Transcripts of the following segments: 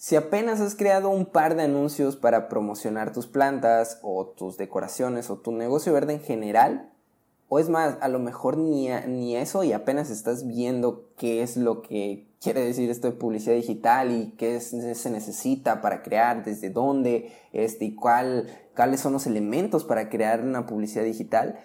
Si apenas has creado un par de anuncios para promocionar tus plantas o tus decoraciones o tu negocio verde en general, o es más, a lo mejor ni, ni eso y apenas estás viendo qué es lo que quiere decir esto de publicidad digital y qué se necesita para crear, desde dónde este, y cuál, cuáles son los elementos para crear una publicidad digital,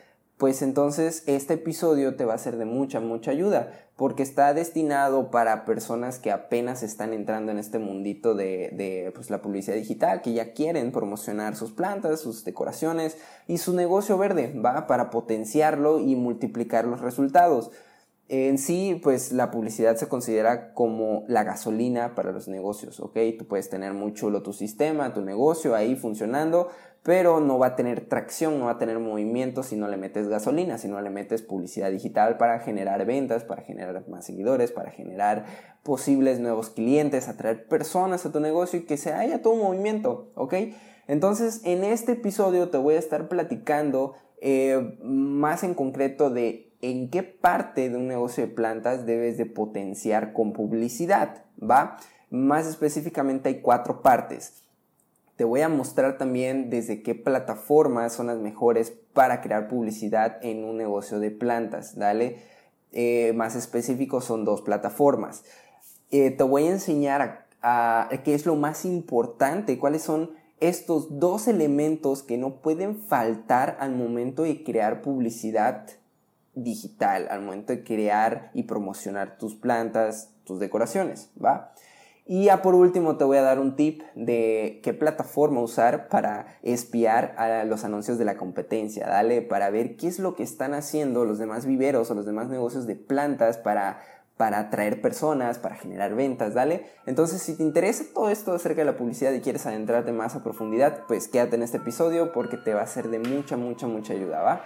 pues entonces este episodio te va a ser de mucha, mucha ayuda, porque está destinado para personas que apenas están entrando en este mundito de, pues, la publicidad digital, que ya quieren promocionar sus plantas, sus decoraciones y su negocio verde, ¿va? Para potenciarlo y multiplicar los resultados. En sí, pues la publicidad se considera como la gasolina para los negocios, ¿ok? Tú puedes tener muy chulo tu sistema, tu negocio ahí funcionando, pero no va a tener tracción, no va a tener movimiento si no le metes gasolina, si no le metes publicidad digital para generar ventas, para generar más seguidores, para generar posibles nuevos clientes, atraer personas a tu negocio y que se haya todo un movimiento, ¿ok? Entonces, en este episodio te voy a estar platicando eh, más en concreto de en qué parte de un negocio de plantas debes de potenciar con publicidad, ¿va? Más específicamente hay cuatro partes. Te voy a mostrar también desde qué plataformas son las mejores para crear publicidad en un negocio de plantas, ¿dale? Eh, más específico son dos plataformas. Eh, te voy a enseñar a, qué es lo más importante, cuáles son estos dos elementos que no pueden faltar al momento de crear publicidad digital, al momento de crear y promocionar tus plantas, tus decoraciones, ¿va? Y ya por último te voy a dar un tip de qué plataforma usar para espiar a los anuncios de la competencia, dale, para ver qué es lo que están haciendo los demás viveros o los demás negocios de plantas para para atraer personas, para generar ventas, dale. Entonces, si te interesa todo esto acerca de la publicidad y quieres adentrarte más a profundidad, pues quédate en este episodio porque te va a ser de mucha, mucha, mucha ayuda, ¿va?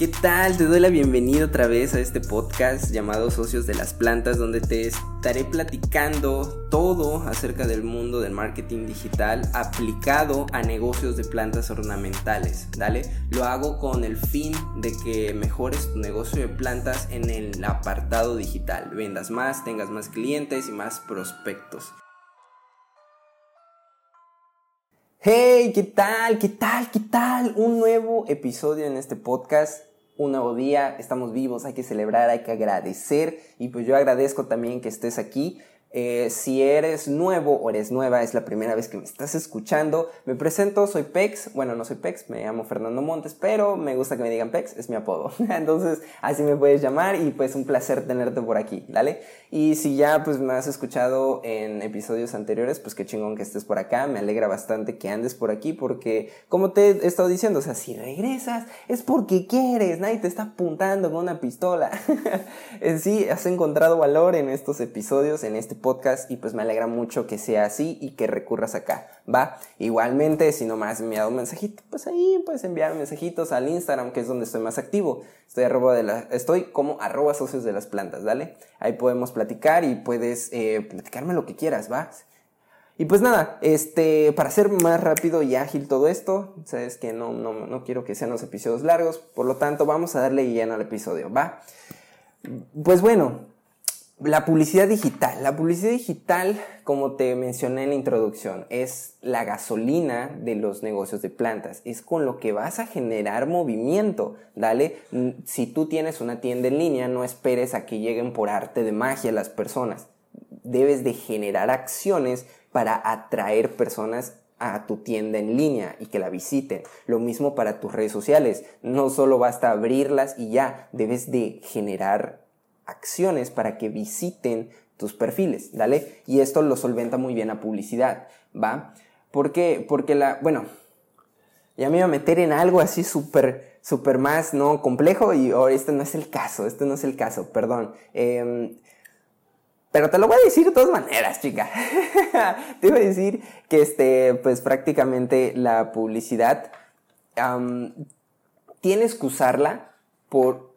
¿Qué tal? Te doy la bienvenida otra vez a este podcast llamado Socios de las Plantas, donde te estaré platicando todo acerca del mundo del marketing digital aplicado a negocios de plantas ornamentales. ¿Dale? Lo hago con el fin de que mejores tu negocio de plantas en el apartado digital. Vendas más, tengas más clientes y más prospectos. Hey, ¿qué tal? ¿Qué tal? ¿Qué tal? Un nuevo episodio en este podcast un nuevo día, estamos vivos, hay que celebrar, hay que agradecer y pues yo agradezco también que estés aquí eh, si eres nuevo o eres nueva, es la primera vez que me estás escuchando, me presento, soy Pex, bueno, no soy Pex, me llamo Fernando Montes, pero me gusta que me digan Pex, es mi apodo. Entonces, así me puedes llamar y pues un placer tenerte por aquí, ¿dale? Y si ya pues me has escuchado en episodios anteriores, pues qué chingón que estés por acá, me alegra bastante que andes por aquí porque, como te he estado diciendo, o sea, si regresas es porque quieres, nadie te está apuntando con una pistola. en sí, has encontrado valor en estos episodios, en este podcast y pues me alegra mucho que sea así y que recurras acá, ¿va? Igualmente, si no me has enviado un mensajito, pues ahí puedes enviar mensajitos al Instagram, que es donde estoy más activo. Estoy, arroba de estoy como arroba socios de las plantas, ¿dale? Ahí podemos platicar y puedes eh, platicarme lo que quieras, ¿va? Y pues nada, este, para hacer más rápido y ágil todo esto, sabes que no, no, no quiero que sean los episodios largos, por lo tanto vamos a darle lleno al episodio, ¿va? Pues bueno, la publicidad digital. La publicidad digital, como te mencioné en la introducción, es la gasolina de los negocios de plantas. Es con lo que vas a generar movimiento. Dale, si tú tienes una tienda en línea, no esperes a que lleguen por arte de magia las personas. Debes de generar acciones para atraer personas a tu tienda en línea y que la visiten. Lo mismo para tus redes sociales. No solo basta abrirlas y ya, debes de generar acciones para que visiten tus perfiles, ¿dale? Y esto lo solventa muy bien la publicidad, ¿va? Porque, porque la, bueno, ya me iba a meter en algo así súper, súper más, ¿no? Complejo y oh, este no es el caso, este no es el caso, perdón. Em, pero te lo voy a decir de todas maneras, chica. te voy a decir que este, pues prácticamente la publicidad tienes que usarla por,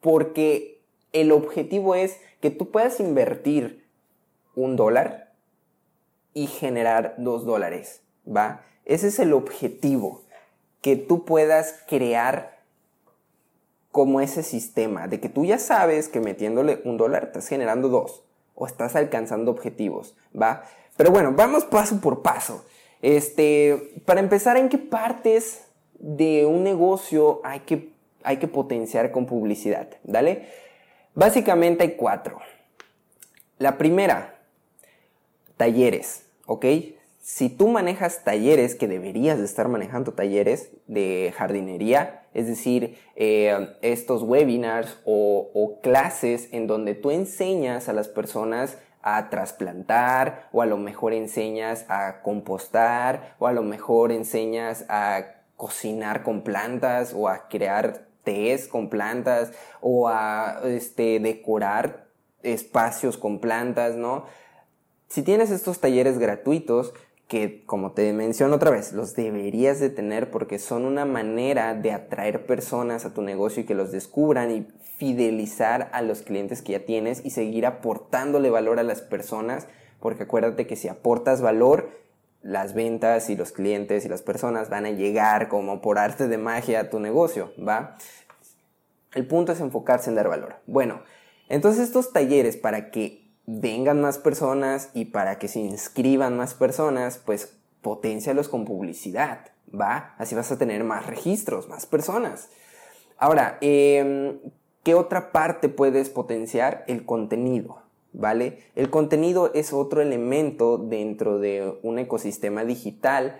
porque el objetivo es que tú puedas invertir un dólar y generar dos dólares, ¿va? Ese es el objetivo, que tú puedas crear como ese sistema, de que tú ya sabes que metiéndole un dólar estás generando dos, o estás alcanzando objetivos, ¿va? Pero bueno, vamos paso por paso. Este, para empezar, ¿en qué partes de un negocio hay que, hay que potenciar con publicidad? ¿Dale? Básicamente hay cuatro. La primera, talleres, ¿ok? Si tú manejas talleres, que deberías de estar manejando talleres de jardinería, es decir, eh, estos webinars o, o clases en donde tú enseñas a las personas a trasplantar o a lo mejor enseñas a compostar o a lo mejor enseñas a cocinar con plantas o a crear tés con plantas o a este, decorar espacios con plantas, ¿no? Si tienes estos talleres gratuitos, que como te menciono otra vez, los deberías de tener porque son una manera de atraer personas a tu negocio y que los descubran y fidelizar a los clientes que ya tienes y seguir aportándole valor a las personas, porque acuérdate que si aportas valor, las ventas y los clientes y las personas van a llegar como por arte de magia a tu negocio, ¿va? El punto es enfocarse en dar valor. Bueno, entonces estos talleres para que vengan más personas y para que se inscriban más personas, pues potencialos con publicidad, ¿va? Así vas a tener más registros, más personas. Ahora, em, ¿qué otra parte puedes potenciar? El contenido, ¿vale? El contenido es otro elemento dentro de un ecosistema digital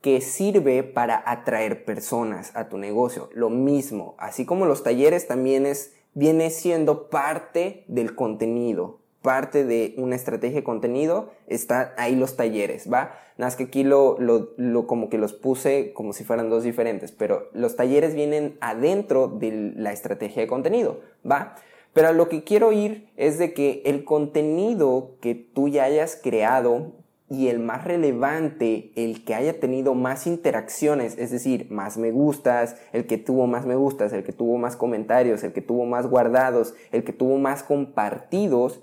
que sirve para atraer personas a tu negocio. Lo mismo, así como los talleres también es, viene siendo parte del contenido, parte de una estrategia de contenido, está ahí los talleres, ¿va? Nada más que aquí lo, lo, como que los puse como si fueran dos diferentes, pero los talleres vienen adentro de la estrategia de contenido, ¿va? Pero a lo que quiero ir es de que el contenido que tú ya hayas creado y el más relevante, el que haya tenido más interacciones, es decir, más me gustas, el que tuvo más me gustas, el que tuvo más comentarios, el que tuvo más guardados, el que tuvo más compartidos,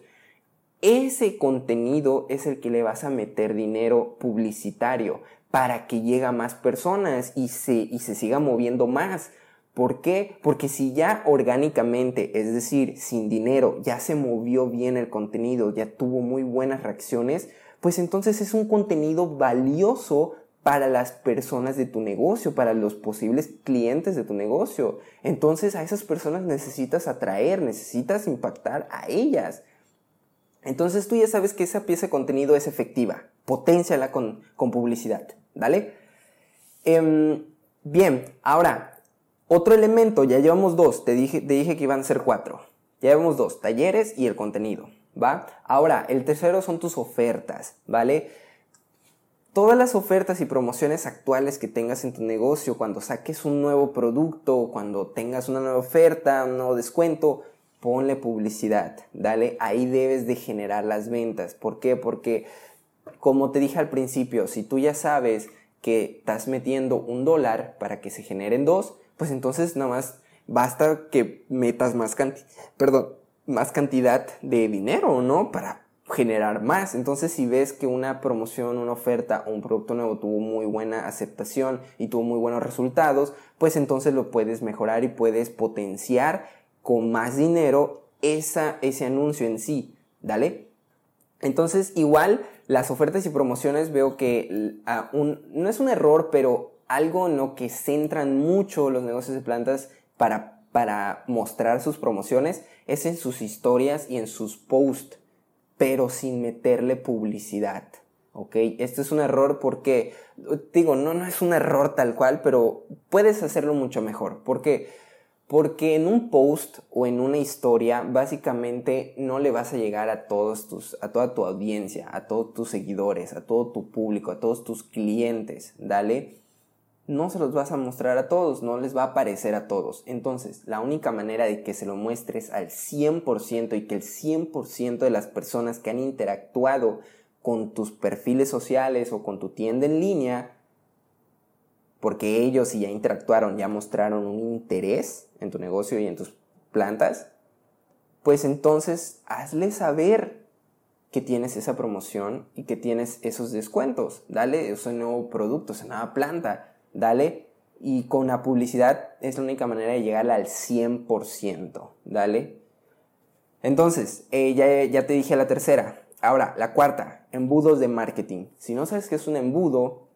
ese contenido es el que le vas a meter dinero publicitario para que llegue a más personas y se, y se siga moviendo más. ¿Por qué? Porque si ya orgánicamente, es decir, sin dinero, ya se movió bien el contenido, ya tuvo muy buenas reacciones, pues entonces es un contenido valioso para las personas de tu negocio, para los posibles clientes de tu negocio. Entonces a esas personas necesitas atraer, necesitas impactar a ellas. Entonces tú ya sabes que esa pieza de contenido es efectiva. Potenciala con, con publicidad. ¿Dale? Em, bien, ahora, otro elemento, ya llevamos dos, te dije, te dije que iban a ser cuatro. Ya llevamos dos, talleres y el contenido. ¿Va? Ahora, el tercero son tus ofertas, ¿vale? Todas las ofertas y promociones actuales que tengas en tu negocio, cuando saques un nuevo producto, cuando tengas una nueva oferta, un nuevo descuento, ponle publicidad, dale, ahí debes de generar las ventas. ¿Por qué? Porque, como te dije al principio, si tú ya sabes que estás metiendo un dólar para que se generen dos, pues entonces nada más basta que metas más, perdón, más cantidad de dinero, ¿no? Para generar más. Entonces, si ves que una promoción, una oferta o un producto nuevo tuvo muy buena aceptación y tuvo muy buenos resultados, pues entonces lo puedes mejorar y puedes potenciar con más dinero esa, ese anuncio en sí, ¿dale? Entonces, igual las ofertas y promociones veo que no es un error, pero algo en lo que centran mucho los negocios de plantas para, para mostrar sus promociones es en sus historias y en sus posts, pero sin meterle publicidad. ¿ok? Esto es un error porque, digo, no, no es un error tal cual, pero puedes hacerlo mucho mejor. ¿Por qué? Porque en un post o en una historia, básicamente no le vas a llegar a todos tus, a toda tu audiencia, a todos tus seguidores, a todo tu público, a todos tus clientes, dale. No se los vas a mostrar a todos, no les va a aparecer a todos. Entonces, la única manera de que se lo muestres al 100% y que el 100% de las personas que han interactuado con tus perfiles sociales o con tu tienda en línea porque ellos ya interactuaron, ya mostraron un interés en tu negocio y en tus plantas, pues entonces hazle saber que tienes esa promoción y que tienes esos descuentos. Dale ese nuevo producto, esa nueva planta. Dale. Y con la publicidad es la única manera de llegar al 100%. Dale. Entonces, eh, ya, ya te dije la tercera. Ahora, la cuarta, embudos de marketing. Si no sabes qué es un embudo,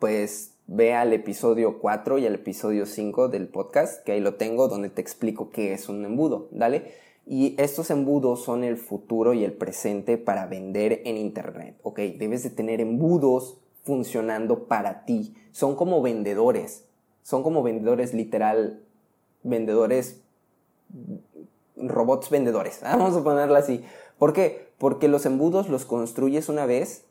pues ve al episodio 4 y al episodio 5 del podcast, que ahí lo tengo, donde te explico qué es un embudo, ¿dale? Y estos embudos son el futuro y el presente para vender en Internet, ¿ok? Debes de tener embudos funcionando para ti. Son como vendedores, son como vendedores literal, vendedores, robots vendedores, vamos a ponerlo así. ¿Por qué? Porque los embudos los construyes una vez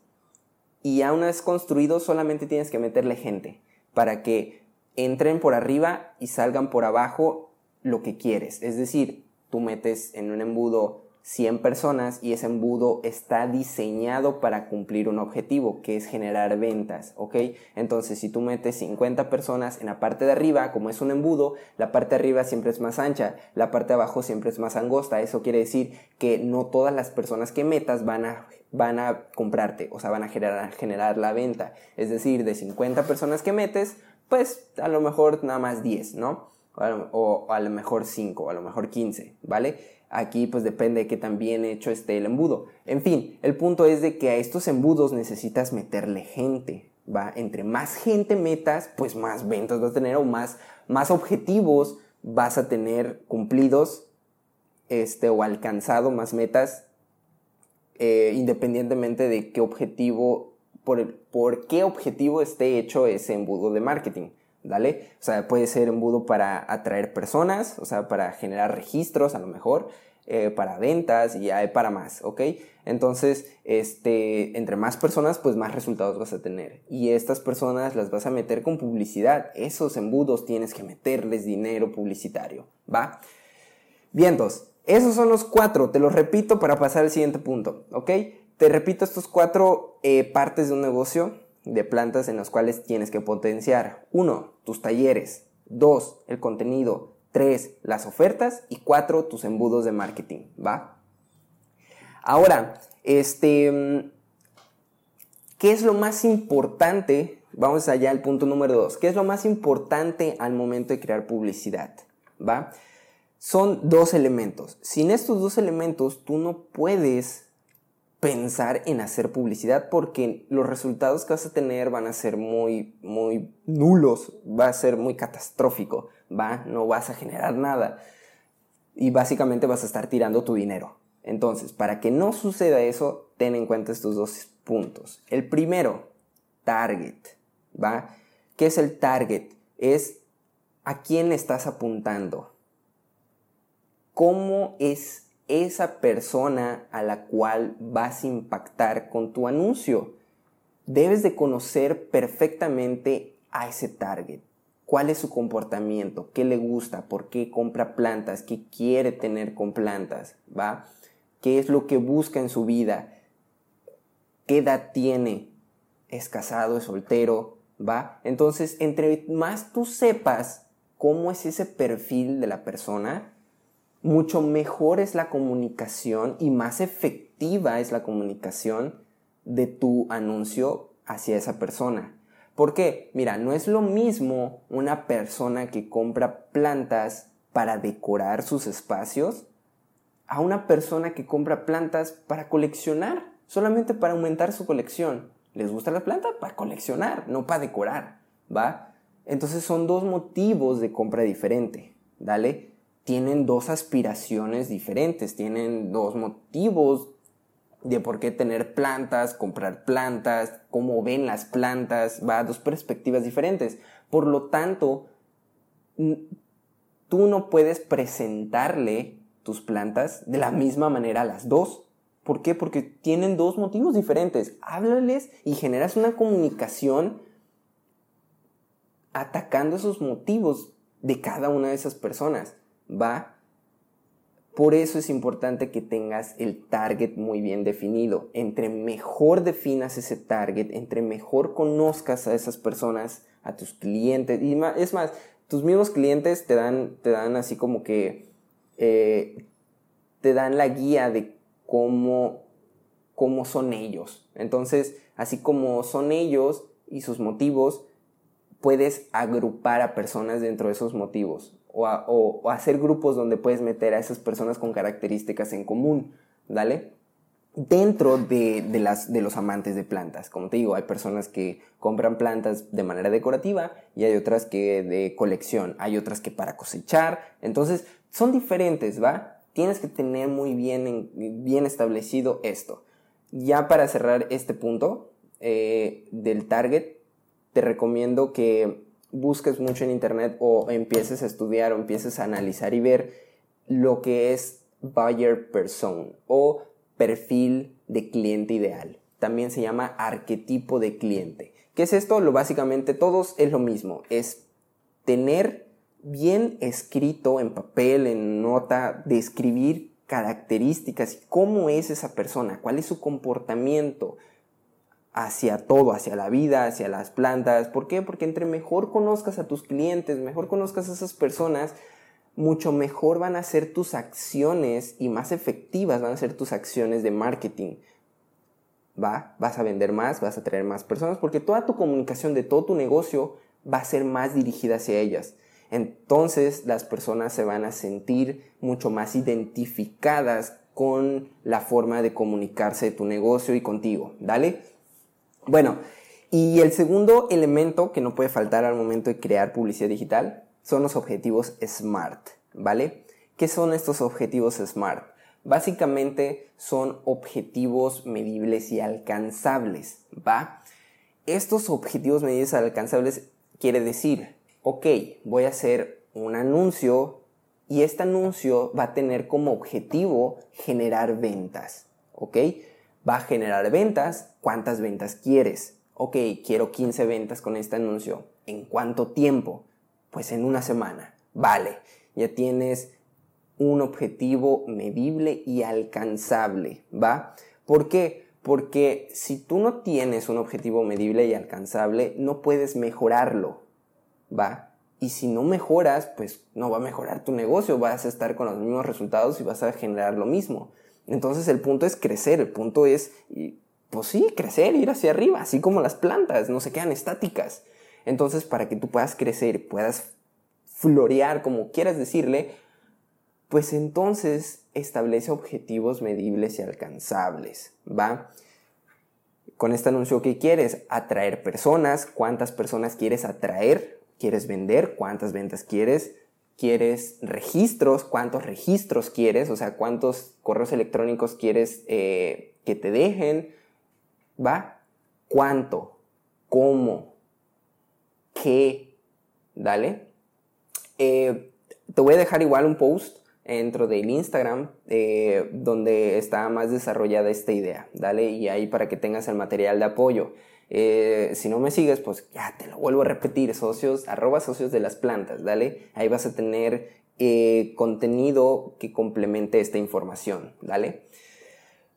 y a una vez construido solamente tienes que meterle gente para que entren por arriba y salgan por abajo lo que quieres. Es decir, tú metes en un embudo 100 personas y ese embudo está diseñado para cumplir un objetivo, que es generar ventas, ¿ok? Entonces, si tú metes 50 personas en la parte de arriba, como es un embudo, la parte de arriba siempre es más ancha, la parte de abajo siempre es más angosta. Eso quiere decir que no todas las personas que metas van a, van a comprarte, o sea, van a generar, generar la venta. Es decir, de 50 personas que metes, pues a lo mejor nada más 10, ¿no? O a lo mejor 5, o a lo mejor 15, ¿vale? Aquí pues depende de qué tan bien hecho esté el embudo. En fin, el punto es de que a estos embudos necesitas meterle gente, ¿va? Entre más gente metas, pues más ventas vas a tener o más, más objetivos vas a tener cumplidos este, o alcanzado, más metas, eh, independientemente de qué objetivo, por, por qué objetivo esté hecho ese embudo de marketing. ¿Dale? O sea, puede ser embudo para atraer personas, o sea, para generar registros a lo mejor, eh, para ventas y hay para más, ¿ok? Entonces, este, entre más personas, pues más resultados vas a tener. Y estas personas las vas a meter con publicidad. Esos embudos tienes que meterles dinero publicitario, ¿va? Vientos. Esos son los cuatro, te los repito para pasar al siguiente punto, ¿ok? Te repito estos cuatro eh, partes de un negocio de plantas en las cuales tienes que potenciar. Uno, tus talleres. Dos, el contenido. Tres, las ofertas. Y cuatro, tus embudos de marketing. ¿Va? Ahora, este, ¿qué es lo más importante? Vamos allá al punto número dos. ¿Qué es lo más importante al momento de crear publicidad? ¿Va? Son dos elementos. Sin estos dos elementos, tú no puedes pensar en hacer publicidad porque los resultados que vas a tener van a ser muy, muy nulos, va a ser muy catastrófico, va, no vas a generar nada y básicamente vas a estar tirando tu dinero. Entonces, para que no suceda eso, ten en cuenta estos dos puntos. El primero, target, ¿va? ¿Qué es el target? Es a quién estás apuntando. ¿Cómo es esa persona a la cual vas a impactar con tu anuncio. Debes de conocer perfectamente a ese target. ¿Cuál es su comportamiento? ¿Qué le gusta? ¿Por qué compra plantas? ¿Qué quiere tener con plantas? ¿Va? ¿Qué es lo que busca en su vida? ¿Qué edad tiene? ¿Es casado? ¿Es soltero? ¿Va? Entonces, entre más tú sepas cómo es ese perfil de la persona, mucho mejor es la comunicación y más efectiva es la comunicación de tu anuncio hacia esa persona. ¿Por qué? Mira, no es lo mismo una persona que compra plantas para decorar sus espacios a una persona que compra plantas para coleccionar, solamente para aumentar su colección. ¿Les gusta la planta? Para coleccionar, no para decorar, ¿va? Entonces son dos motivos de compra diferente, ¿dale? Tienen dos aspiraciones diferentes, tienen dos motivos de por qué tener plantas, comprar plantas, cómo ven las plantas, va, dos perspectivas diferentes. Por lo tanto, tú no puedes presentarle tus plantas de la misma manera a las dos. ¿Por qué? Porque tienen dos motivos diferentes. Háblales y generas una comunicación atacando esos motivos de cada una de esas personas. ¿Va? Por eso es importante que tengas el target muy bien definido. Entre mejor definas ese target, entre mejor conozcas a esas personas, a tus clientes, y es más, tus mismos clientes te dan, te dan así como que, eh, te dan la guía de cómo, cómo son ellos. Entonces, así como son ellos y sus motivos, puedes agrupar a personas dentro de esos motivos. O, hacer grupos donde puedes meter a esas personas con características en común, ¿dale? Dentro de, las, de los amantes de plantas, como te digo, hay personas que compran plantas de manera decorativa y hay otras que de colección, hay otras que para cosechar, entonces son diferentes, ¿va? Tienes que tener muy bien, bien establecido esto. Ya para cerrar este punto eh, del target, te recomiendo que busques mucho en internet o empieces a estudiar o empieces a analizar y ver lo que es buyer persona o perfil de cliente ideal. También se llama arquetipo de cliente. ¿Qué es esto? Lo básicamente todos es lo mismo, es tener bien escrito en papel, en nota, describir características cómo es esa persona, cuál es su comportamiento, hacia todo, hacia la vida, hacia las plantas. ¿Por qué? Porque entre mejor conozcas a tus clientes, mejor conozcas a esas personas, mucho mejor van a ser tus acciones y más efectivas van a ser tus acciones de marketing. Va, vas a vender más, vas a traer más personas, porque toda tu comunicación de todo tu negocio va a ser más dirigida hacia ellas. Entonces las personas se van a sentir mucho más identificadas con la forma de comunicarse de tu negocio y contigo. ¿Dale? Bueno, y el segundo elemento que no puede faltar al momento de crear publicidad digital son los objetivos SMART, ¿vale? ¿Qué son estos objetivos SMART? Básicamente son objetivos medibles y alcanzables, ¿va? Estos objetivos medibles y alcanzables quiere decir, ok, voy a hacer un anuncio y este anuncio va a tener como objetivo generar ventas, ¿ok? Va a generar ventas, ¿cuántas ventas quieres? Ok, quiero 15 ventas con este anuncio. ¿En cuánto tiempo? Pues en una semana. Vale, ya tienes un objetivo medible y alcanzable, ¿va? ¿Por qué? Porque si tú no tienes un objetivo medible y alcanzable, no puedes mejorarlo, ¿va? Y si no mejoras, pues no va a mejorar tu negocio, vas a estar con los mismos resultados y vas a generar lo mismo. Entonces el punto es crecer, el punto es, pues sí, crecer, ir hacia arriba, así como las plantas, no se quedan estáticas. Entonces para que tú puedas crecer, puedas florear, como quieras decirle, pues entonces establece objetivos medibles y alcanzables, ¿va? Con este anuncio, ¿qué quieres? Atraer personas, cuántas personas quieres atraer, quieres vender, cuántas ventas quieres, quieres registros, cuántos registros quieres, o sea, cuántos correos electrónicos quieres eh, que te dejen, ¿va? ¿Cuánto? ¿Cómo? ¿Qué? ¿Dale? Eh, te voy a dejar igual un post dentro del Instagram eh, donde está más desarrollada esta idea, ¿dale? Y ahí para que tengas el material de apoyo. Eh, si no me sigues, pues ya te lo vuelvo a repetir, socios, arroba socios de las plantas, dale. Ahí vas a tener eh, contenido que complemente esta información, dale.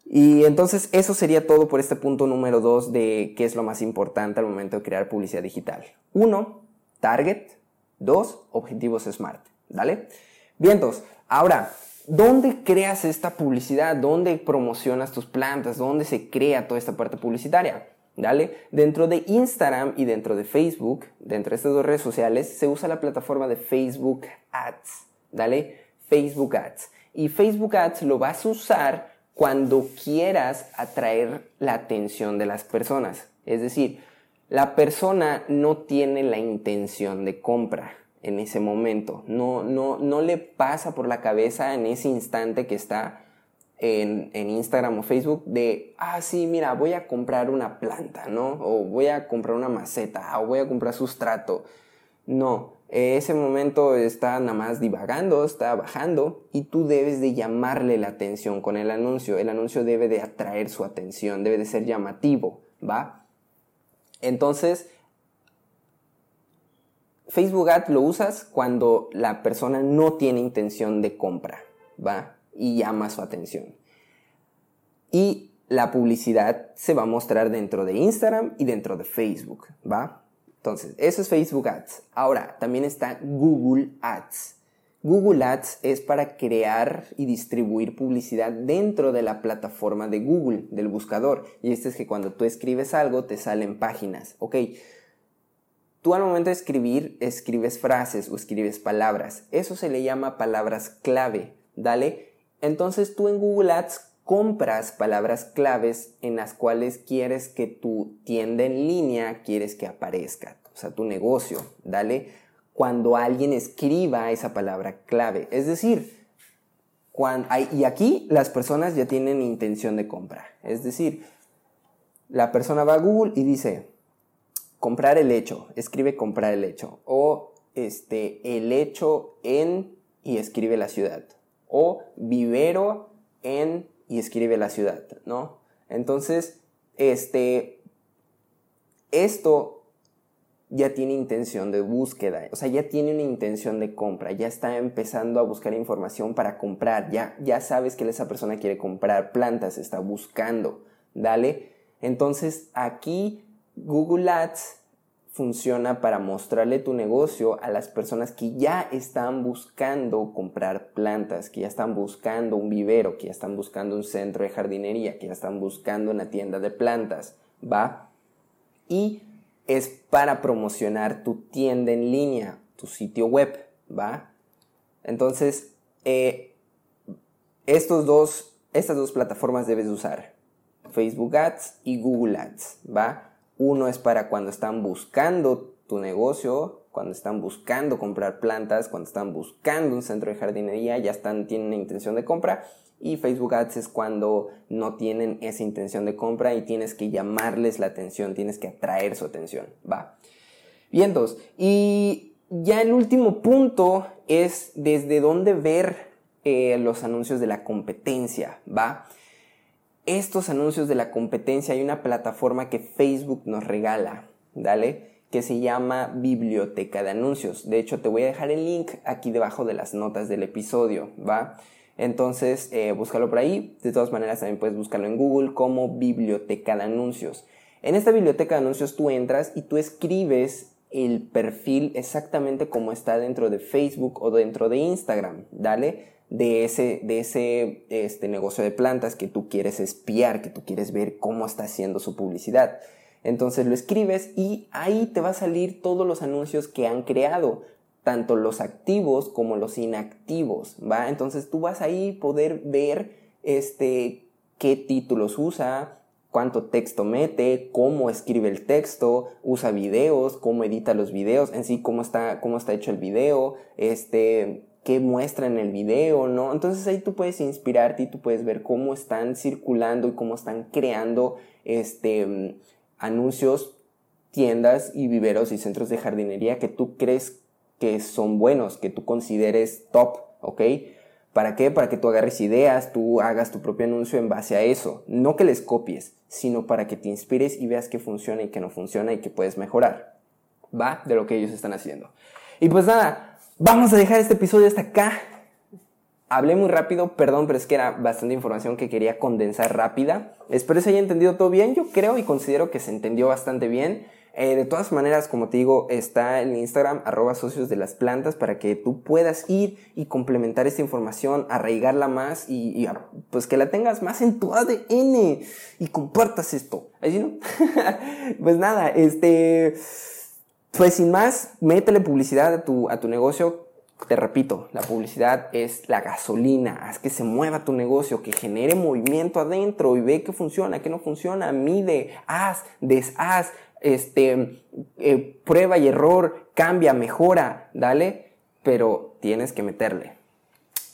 Y entonces eso sería todo por este punto número 2 de qué es lo más importante al momento de crear publicidad digital. Uno, target. Dos, objetivos SMART, ¿dale? Vientos. Ahora, ¿dónde creas esta publicidad? ¿Dónde promocionas tus plantas? ¿Dónde se crea toda esta parte publicitaria? ¿Dale? Dentro de Instagram y dentro de Facebook, dentro de estas dos redes sociales, se usa la plataforma de Facebook Ads. ¿Dale? Facebook Ads. Y Facebook Ads lo vas a usar cuando quieras atraer la atención de las personas. Es decir, la persona no tiene la intención de compra en ese momento. No, no, no le pasa por la cabeza en ese instante que está en, Instagram o Facebook de, ah, sí, mira, voy a comprar una planta, ¿no? O voy a comprar una maceta, o voy a comprar sustrato. No, ese momento está nada más divagando, está bajando y tú debes de llamarle la atención con el anuncio. El anuncio debe de atraer su atención, debe de ser llamativo, ¿va? Entonces, Facebook Ad lo usas cuando la persona no tiene intención de compra, ¿va? Y llama su atención. Y la publicidad se va a mostrar dentro de Instagram y dentro de Facebook, ¿va? Entonces, eso es Facebook Ads. Ahora, también está Google Ads. Google Ads es para crear y distribuir publicidad dentro de la plataforma de Google, del buscador. Y este es que cuando tú escribes algo te salen páginas. Ok, Tú al momento de escribir, escribes frases o escribes palabras. Eso se le llama palabras clave, ¿dale? Entonces tú en Google Ads compras palabras claves en las cuales quieres que tu tienda en línea, quieres que aparezca, o sea, tu negocio, ¿dale? Cuando alguien escriba esa palabra clave. Es decir, cuando y aquí las personas ya tienen intención de compra. Es decir, la persona va a Google y dice, comprar el hecho, escribe comprar el hecho, o este, el hecho en y escribe la ciudad, o vivero en y escribe la ciudad, ¿no? Entonces, este, esto ya tiene intención de búsqueda, o sea, ya tiene una intención de compra, ya está empezando a buscar información para comprar, ya, ya sabes que esa persona quiere comprar plantas, está buscando, ¿dale? Entonces, aquí Google Ads funciona para mostrarle tu negocio a las personas que ya están buscando comprar plantas, que ya están buscando un vivero, que ya están buscando un centro de jardinería, que ya están buscando una tienda de plantas, ¿va? Y es para promocionar tu tienda en línea, tu sitio web, ¿va? Entonces, eh, estos dos, estas dos plataformas debes usar, Facebook Ads y Google Ads, ¿va? Uno es para cuando están buscando tu negocio, cuando están buscando comprar plantas, cuando están buscando un centro de jardinería, ya están, tienen intención de compra. Y Facebook Ads es cuando no tienen esa intención de compra y tienes que llamarles la atención, tienes que atraer su atención. Va. Bien, dos. Y ya el último punto es desde dónde ver eh, los anuncios de la competencia. Va estos anuncios de la competencia hay una plataforma que Facebook nos regala, ¿dale? Que se llama Biblioteca de Anuncios. De hecho, te voy a dejar el link aquí debajo de las notas del episodio, ¿va? Entonces, eh, búscalo por ahí. De todas maneras, también puedes buscarlo en Google como Biblioteca de Anuncios. En esta biblioteca de anuncios tú entras y tú escribes el perfil exactamente como está dentro de Facebook o dentro de Instagram, ¿dale? De ese, de ese este, negocio de plantas que tú quieres espiar, que tú quieres ver cómo está haciendo su publicidad. Entonces lo escribes y ahí te va a salir todos los anuncios que han creado, tanto los activos como los inactivos, ¿va? Entonces tú vas ahí poder ver este, qué títulos usa, cuánto texto mete, cómo escribe el texto, usa videos, cómo edita los videos, en sí cómo está, cómo está hecho el video, este, qué muestra en el video, ¿no? Entonces ahí tú puedes inspirarte y tú puedes ver cómo están circulando y cómo están creando este, anuncios, tiendas y viveros y centros de jardinería que tú crees que son buenos, que tú consideres top, ¿ok? ¿Para qué? Para que tú agarres ideas, tú hagas tu propio anuncio en base a eso. No que les copies, sino para que te inspires y veas qué funciona y qué no funciona y que puedes mejorar. Va de lo que ellos están haciendo. Y pues nada, Vamos a dejar este episodio hasta acá. Hablé muy rápido, perdón, pero es que era bastante información que quería condensar rápida. Espero se haya entendido todo bien. Yo creo y considero que se entendió bastante bien. Eh, de todas maneras, como te digo, está en Instagram, arroba socios de las plantas, para que tú puedas ir y complementar esta información, arraigarla más y, pues que la tengas más en tu ADN y compartas esto. ¿Así no? pues nada, este... Pues sin más, métele publicidad a tu, a tu negocio. Te repito, la publicidad es la gasolina. Haz que se mueva tu negocio, que genere movimiento adentro y ve qué funciona, qué no funciona. Mide, haz, deshaz, este, eh, prueba y error, cambia, mejora, dale, pero tienes que meterle.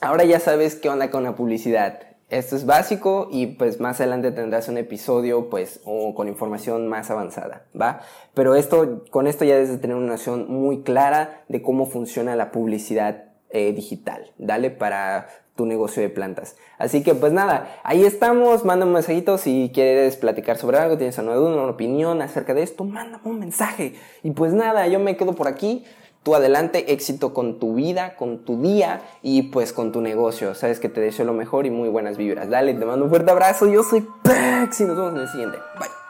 Ahora ya sabes qué onda con la publicidad. Esto es básico y pues más adelante tendrás un episodio pues o con información más avanzada, ¿va? Pero esto, con esto ya debes de tener una noción muy clara de cómo funciona la publicidad eh, digital, dale para tu negocio de plantas. Así que pues nada, ahí estamos, manda un mensajito si quieres platicar sobre algo, tienes una una opinión acerca de esto, mándame un mensaje. Y pues nada, yo me quedo por aquí tú adelante, éxito con tu vida, con tu día y pues con tu negocio. Sabes que te deseo lo mejor y muy buenas vibras. Dale, te mando un fuerte abrazo. Yo soy Pex y nos vemos en el siguiente. Bye.